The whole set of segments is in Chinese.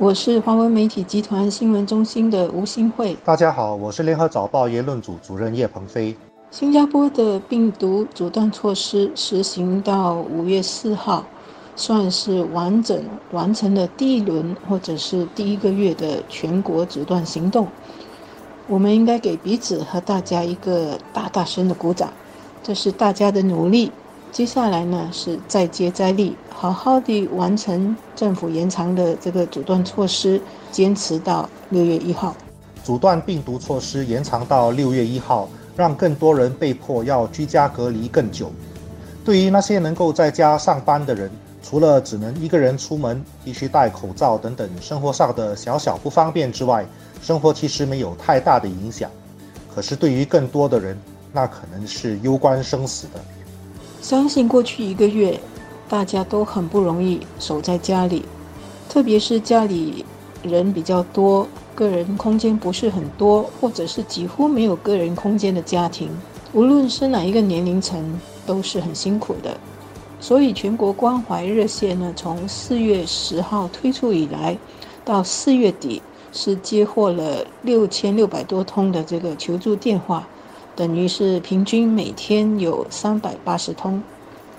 我是华文媒体集团新闻中心的吴新慧。大家好，我是联合早报言论组主任叶鹏飞。新加坡的病毒阻断措施实行到五月四号，算是完整完成了第一轮或者是第一个月的全国阻断行动。我们应该给彼此和大家一个大大声的鼓掌，这是大家的努力。接下来呢是再接再厉，好好的完成政府延长的这个阻断措施，坚持到六月一号。阻断病毒措施延长到六月一号，让更多人被迫要居家隔离更久。对于那些能够在家上班的人，除了只能一个人出门，必须戴口罩等等生活上的小小不方便之外，生活其实没有太大的影响。可是对于更多的人，那可能是攸关生死的。相信过去一个月，大家都很不容易守在家里，特别是家里人比较多、个人空间不是很多，或者是几乎没有个人空间的家庭，无论是哪一个年龄层，都是很辛苦的。所以，全国关怀热线呢，从四月十号推出以来，到四月底是接获了六千六百多通的这个求助电话。等于是平均每天有三百八十通，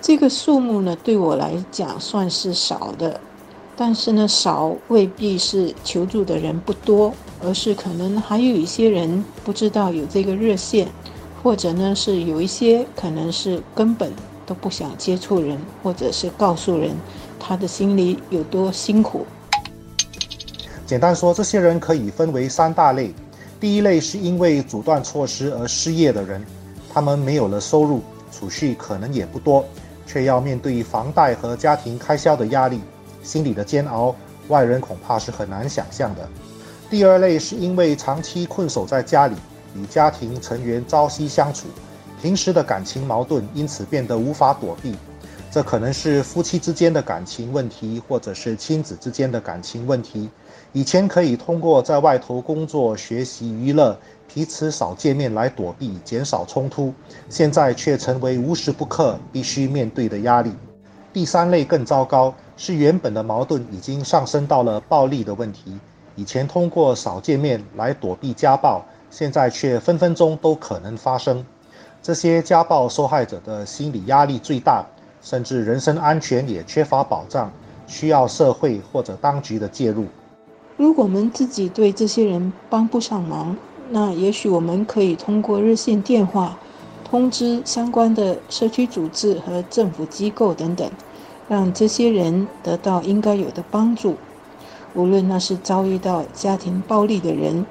这个数目呢，对我来讲算是少的。但是呢，少未必是求助的人不多，而是可能还有一些人不知道有这个热线，或者呢是有一些可能是根本都不想接触人，或者是告诉人他的心里有多辛苦。简单说，这些人可以分为三大类。第一类是因为阻断措施而失业的人，他们没有了收入，储蓄可能也不多，却要面对房贷和家庭开销的压力，心里的煎熬，外人恐怕是很难想象的。第二类是因为长期困守在家里，与家庭成员朝夕相处，平时的感情矛盾因此变得无法躲避，这可能是夫妻之间的感情问题，或者是亲子之间的感情问题。以前可以通过在外头工作、学习、娱乐，彼此少见面来躲避、减少冲突，现在却成为无时不刻必须面对的压力。第三类更糟糕，是原本的矛盾已经上升到了暴力的问题。以前通过少见面来躲避家暴，现在却分分钟都可能发生。这些家暴受害者的心理压力最大，甚至人身安全也缺乏保障，需要社会或者当局的介入。如果我们自己对这些人帮不上忙，那也许我们可以通过热线电话通知相关的社区组织和政府机构等等，让这些人得到应该有的帮助。无论那是遭遇到家庭暴力的人、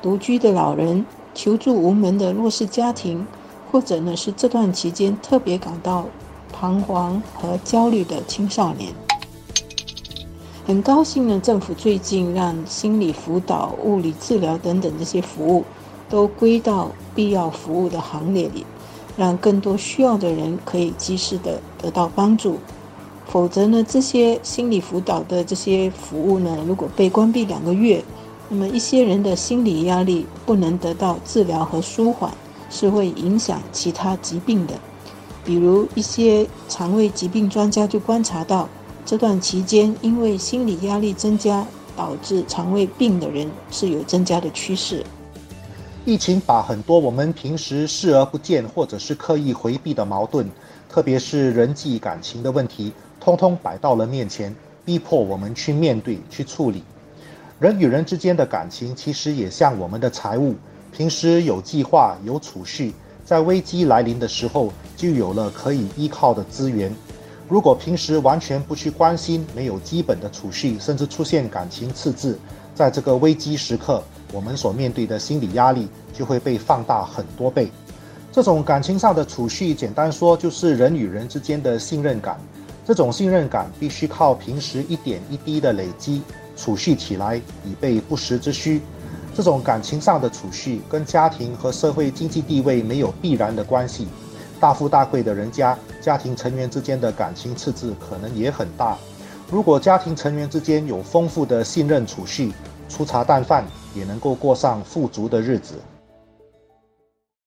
独居的老人、求助无门的弱势家庭，或者呢是这段期间特别感到彷徨和焦虑的青少年。很高兴呢，政府最近让心理辅导、物理治疗等等这些服务都归到必要服务的行列里，让更多需要的人可以及时的得到帮助。否则呢，这些心理辅导的这些服务呢，如果被关闭两个月，那么一些人的心理压力不能得到治疗和舒缓，是会影响其他疾病的。比如一些肠胃疾病专家就观察到。这段期间，因为心理压力增加，导致肠胃病的人是有增加的趋势。疫情把很多我们平时视而不见或者是刻意回避的矛盾，特别是人际感情的问题，通通摆到了面前，逼迫我们去面对、去处理。人与人之间的感情其实也像我们的财务，平时有计划、有储蓄，在危机来临的时候就有了可以依靠的资源。如果平时完全不去关心，没有基本的储蓄，甚至出现感情赤字，在这个危机时刻，我们所面对的心理压力就会被放大很多倍。这种感情上的储蓄，简单说就是人与人之间的信任感。这种信任感必须靠平时一点一滴的累积储蓄起来，以备不时之需。这种感情上的储蓄跟家庭和社会经济地位没有必然的关系。大富大贵的人家，家庭成员之间的感情赤字可能也很大。如果家庭成员之间有丰富的信任储蓄，粗茶淡饭也能够过上富足的日子。